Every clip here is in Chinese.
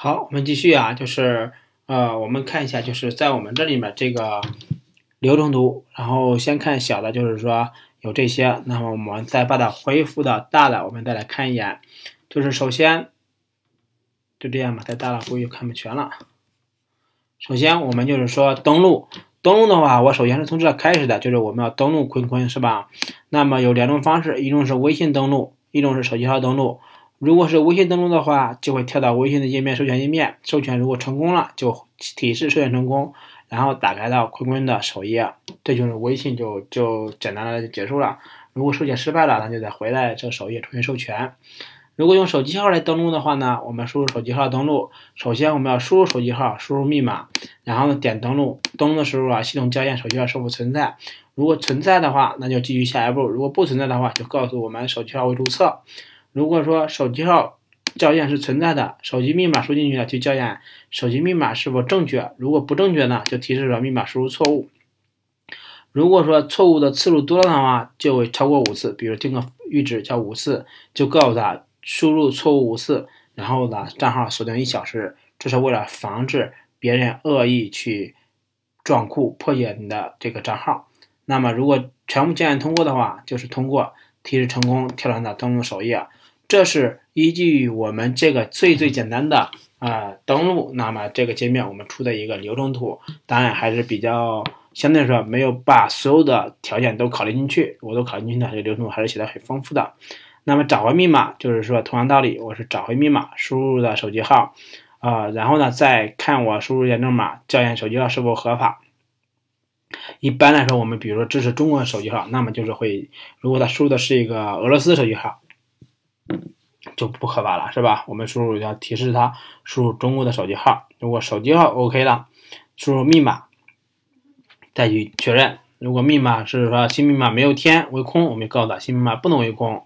好，我们继续啊，就是呃，我们看一下，就是在我们这里面这个流程图，然后先看小的，就是说有这些，那么我们再把它恢复到大的，我们再来看一眼，就是首先就这样吧，太大了估计看不全了。首先我们就是说登录，登录的话，我首先是从这开始的，就是我们要登录坤坤，是吧？那么有两种方式，一种是微信登录，一种是手机号登录。如果是微信登录的话，就会跳到微信的页面授权页面，授权如果成功了，就提示授权成功，然后打开到坤坤的首页，这就是微信就就简单的就结束了。如果授权失败了，那就再回来这首页重新授权。如果用手机号来登录的话呢，我们输入手机号登录，首先我们要输入手机号，输入密码，然后呢点登录。登录的时候啊，系统校验手机号是否存在，如果存在的话，那就继续下一步；如果不存在的话，就告诉我们手机号未注册。如果说手机号校验是存在的，手机密码输进去了，就校验手机密码是否正确。如果不正确呢，就提示说密码输入错误。如果说错误的次数多了的话，就会超过五次，比如定个阈值叫五次，就告诉他输入错误五次，然后呢账号锁定一小时，这是为了防止别人恶意去撞库破解你的这个账号。那么如果全部校验通过的话，就是通过，提示成功，跳转到登录首页。这是依据我们这个最最简单的啊登录，那么这个界面我们出的一个流程图，当然还是比较相对来说没有把所有的条件都考虑进去，我都考虑进去的这个流程图还是写的很丰富的。那么找回密码就是说同样道理，我是找回密码，输入的手机号啊，然后呢再看我输入验证码，校验手机号是否合法。一般来说，我们比如说支持中国的手机号，那么就是会，如果他输入的是一个俄罗斯手机号。就不合法了，是吧？我们输入要提示他输入中国的手机号，如果手机号 OK 了，输入密码，再去确认。如果密码是说新密码没有填为空，我们告诉他新密码不能为空。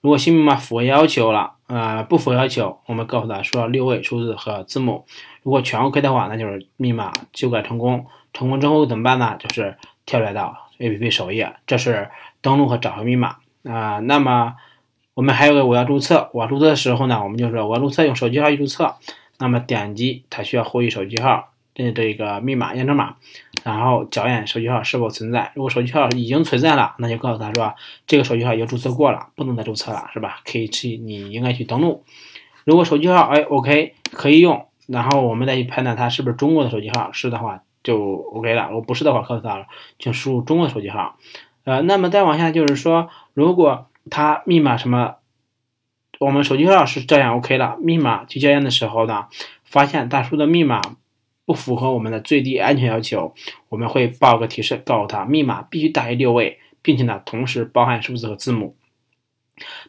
如果新密码符合要求了，呃，不符合要求，我们告诉他输入六位数字和字母。如果全 OK 的话，那就是密码修改成功。成功之后怎么办呢？就是跳转到 APP 首页，这是登录和找回密码啊。那么。我们还有个我要注册，我注册的时候呢，我们就说我要注册用手机号去注册，那么点击它需要获取手机号的这个密码验证码，然后校验手机号是否存在。如果手机号已经存在了，那就告诉他说这个手机号已经注册过了，不能再注册了，是吧？可以去你应该去登录。如果手机号哎 OK 可以用，然后我们再去判断它是不是中国的手机号，是的话就 OK 了。如果不是的话，告诉他请输入中国的手机号。呃，那么再往下就是说，如果他密码什么？我们手机号是这样 OK 了。密码去校验的时候呢，发现大叔的密码不符合我们的最低安全要求，我们会报个提示，告诉他密码必须大于六位，并且呢，同时包含数字和字母。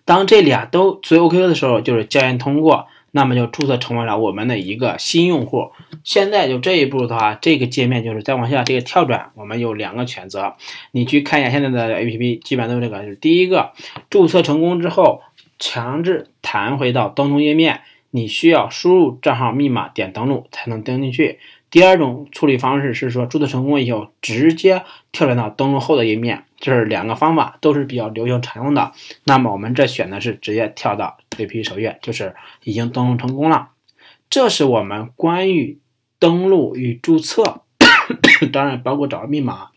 当这俩都最 OK 的时候，就是校验通过，那么就注册成为了我们的一个新用户。现在就这一步的话，这个界面就是再往下这个跳转，我们有两个选择。你去看一下现在的 APP，基本上都是这个。就是第一个，注册成功之后，强制弹回到登录页面，你需要输入账号密码点登录才能登进去。第二种处理方式是说，注册成功以后直接跳转到登录后的页面。这是两个方法，都是比较流行常用的。那么我们这选的是直接跳到 APP 首页，就是已经登录成功了。这是我们关于。登录与注册，当然包括找密码。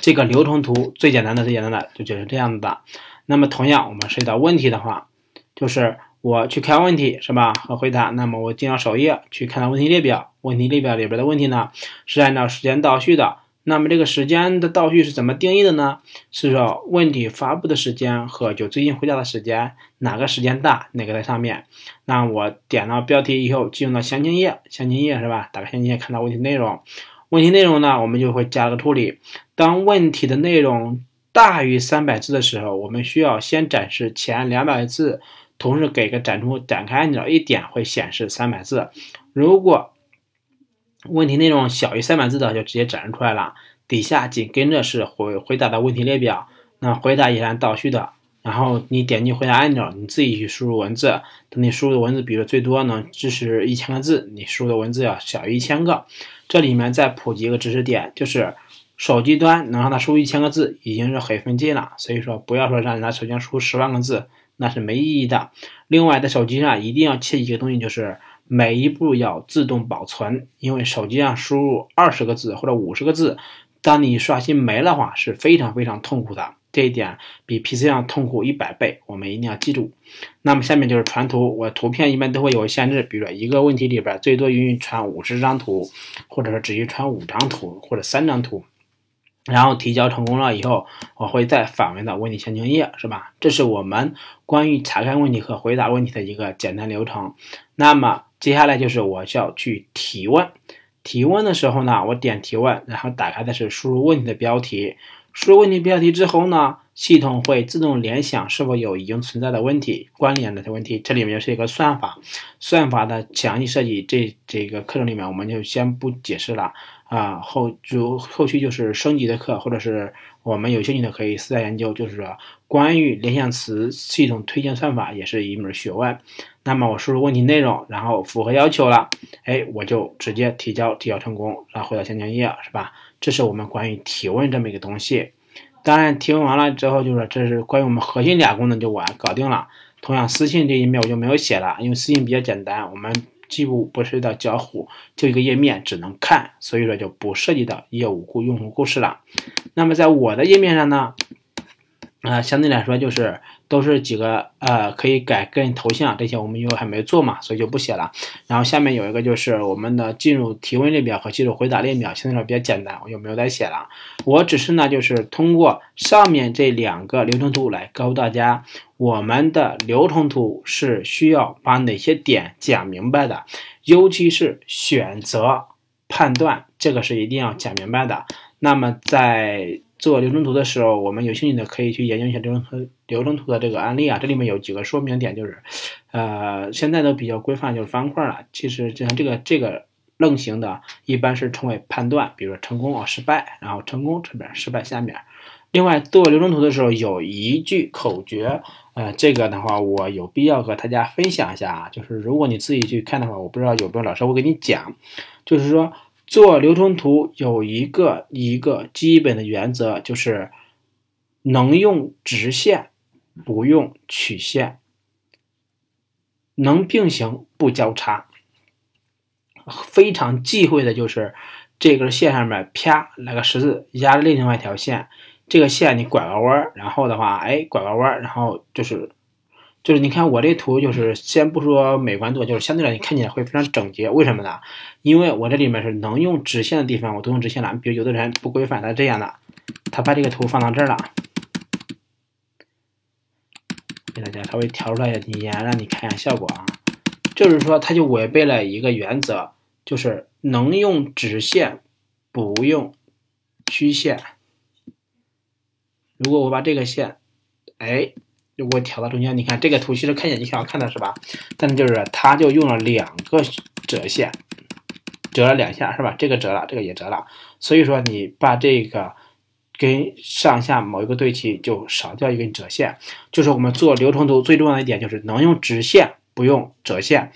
这个流程图最简单的、最简单的就就是这样子的。那么同样，我们涉及到问题的话，就是我去看问题是吧？和回答。那么我进到首页去看到问题列表，问题列表里边的问题呢是按照时间倒序的。那么这个时间的倒序是怎么定义的呢？是说问题发布的时间和就最近回答的时间哪个时间大，哪个在上面？那我点到标题以后，进入到详情页，详情页是吧？打开详情页，看到问题内容。问题内容呢，我们就会加个处理。当问题的内容大于三百字的时候，我们需要先展示前两百字，同时给个展出展开按钮，一点会显示三百字。如果问题内容小于三百字的就直接展示出来了，底下紧跟着是回回答的问题列表，那回答也是按倒序的，然后你点击回答按钮，你自己去输入文字，等你输入的文字，比如最多能支持一千个字，你输入的文字要小于一千个。这里面再普及一个知识点，就是手机端能让它输入一千个字已经是很费劲了，所以说不要说让他首先输十万个字，那是没意义的。另外，在手机上一定要切记一个东西，就是每一步要自动保存，因为手机上输入二十个字或者五十个字，当你刷新没了话，是非常非常痛苦的。这一点比 PC 上痛苦一百倍，我们一定要记住。那么下面就是传图，我图片一般都会有限制，比如说一个问题里边最多允许传五十张图，或者说只允许传五张图或者三张图。然后提交成功了以后，我会再返回到问题详情页，是吧？这是我们关于查看问题和回答问题的一个简单流程。那么接下来就是我需要去提问。提问的时候呢，我点提问，然后打开的是输入问题的标题。输入问题标题之后呢，系统会自动联想是否有已经存在的问题、关联的问题。这里面是一个算法，算法的详细设计，这这个课程里面我们就先不解释了啊。后就后续就是升级的课，或者是我们有兴趣的可以私下研究。就是说，关于联想词系统推荐算法也是一门学问。那么我输入问题内容，然后符合要求了，哎，我就直接提交，提交成功，然后回到详情页，是吧？这是我们关于提问这么一个东西。当然，提问完了之后，就是这是关于我们核心俩功能就完搞定了。同样，私信这一面我就没有写了，因为私信比较简单，我们既不不涉及到交互，就一个页面只能看，所以说就不涉及到业务故用户故事了。那么在我的页面上呢，啊，相对来说就是。都是几个呃，可以改个人头像，这些我们因为还没做嘛，所以就不写了。然后下面有一个就是我们的进入提问列表和进入回答列表，相对来说比较简单，我就没有再写了。我只是呢，就是通过上面这两个流程图来告诉大家，我们的流程图是需要把哪些点讲明白的，尤其是选择判断，这个是一定要讲明白的。那么在做流程图的时候，我们有兴趣的可以去研究一下流程图流程图的这个案例啊。这里面有几个说明点，就是，呃，现在都比较规范，就是方块了。其实就像这个这个愣型的，一般是称为判断，比如说成功啊、失败，然后成功这边，失败下面。另外做流程图的时候有一句口诀，呃，这个的话我有必要和大家分享一下啊。就是如果你自己去看的话，我不知道有没有老师会给你讲，就是说。做流程图有一个一个基本的原则，就是能用直线，不用曲线，能并行不交叉。非常忌讳的就是这根线上面啪来个十字压另外一条线，这个线你拐个弯，然后的话，哎，拐个弯，然后就是。就是你看我这图，就是先不说美观度，就是相对来你看起来会非常整洁。为什么呢？因为我这里面是能用直线的地方，我都用直线了。比如有的人不规范，他这样的，他把这个图放到这儿了，给大家稍微调出来一点，让你看一下效果啊。就是说，他就违背了一个原则，就是能用直线，不用曲线。如果我把这个线，哎。如果调到中间，你看这个图其实看起来就挺好看的，是吧？但是就是它就用了两个折线，折了两下，是吧？这个折了，这个也折了。所以说你把这个跟上下某一个对齐，就少掉一根折线。就是我们做流程图最重要的一点，就是能用直线，不用折线，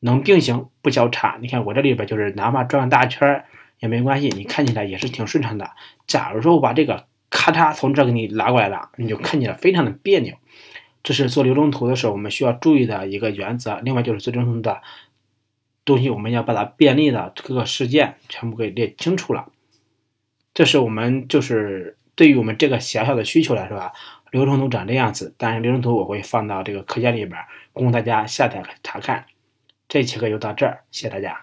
能并行不交叉。你看我这里边就是哪怕转个大圈也没关系，你看起来也是挺顺畅的。假如说我把这个。咔嚓，从这给你拉过来了，你就看起来非常的别扭。这是做流程图的时候我们需要注意的一个原则。另外就是做流程图的东西，我们要把它便利的各个事件全部给列清楚了。这是我们就是对于我们这个小小的需求来说啊，流程图长这样子。但是流程图我会放到这个课件里边，供大家下载查看。这期课就到这儿，谢谢大家。